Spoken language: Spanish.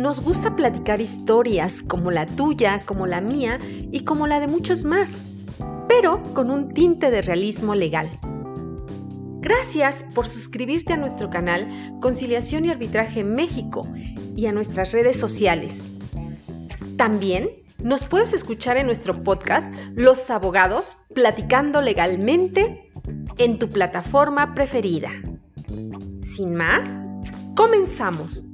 nos gusta platicar historias como la tuya, como la mía y como la de muchos más, pero con un tinte de realismo legal. Gracias por suscribirte a nuestro canal Conciliación y Arbitraje México y a nuestras redes sociales. También nos puedes escuchar en nuestro podcast Los Abogados Platicando Legalmente en tu plataforma preferida. Sin más, comenzamos.